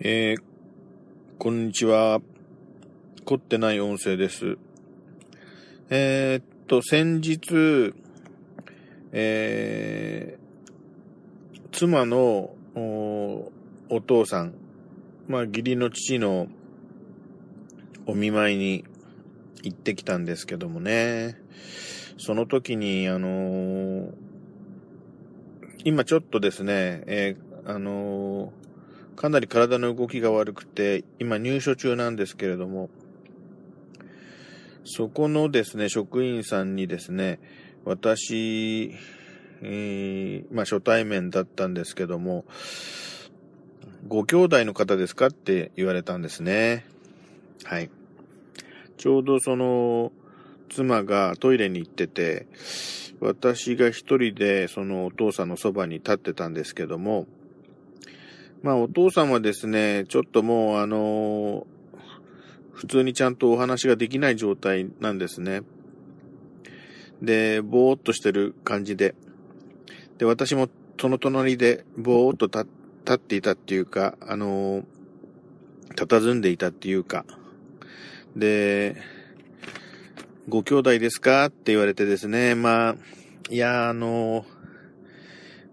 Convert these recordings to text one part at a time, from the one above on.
えー、こんにちは。凝ってない音声です。えー、っと、先日、えー、妻のお父さん、まあ、義理の父のお見舞いに行ってきたんですけどもね。その時に、あのー、今ちょっとですね、えー、あのーかなり体の動きが悪くて、今入所中なんですけれども、そこのですね、職員さんにですね、私、えー、まあ初対面だったんですけども、ご兄弟の方ですかって言われたんですね。はい。ちょうどその、妻がトイレに行ってて、私が一人でそのお父さんのそばに立ってたんですけども、まあお父さんはですね、ちょっともうあの普通にちゃんとお話ができない状態なんですね。で、ぼーっとしてる感じで。で、私もその隣でぼーっと立っていたっていうか、あの佇んでいたっていうか。で、ご兄弟ですか？って言われてですね、まあ、いや、あの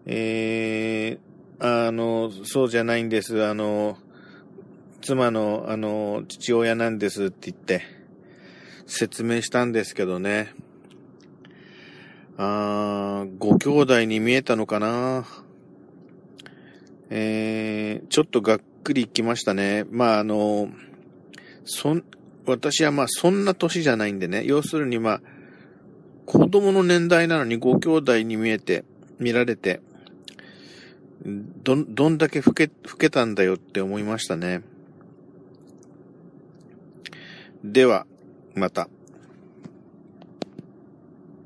えー、あの、そうじゃないんです。あの、妻の、あの、父親なんですって言って、説明したんですけどね。あご兄弟に見えたのかなえー、ちょっとがっくりきましたね。まあ、あの、そん、私はまあそんな年じゃないんでね。要するにまあ、子供の年代なのにご兄弟に見えて、見られて、ど、どんだけ老け、老けたんだよって思いましたね。では、また。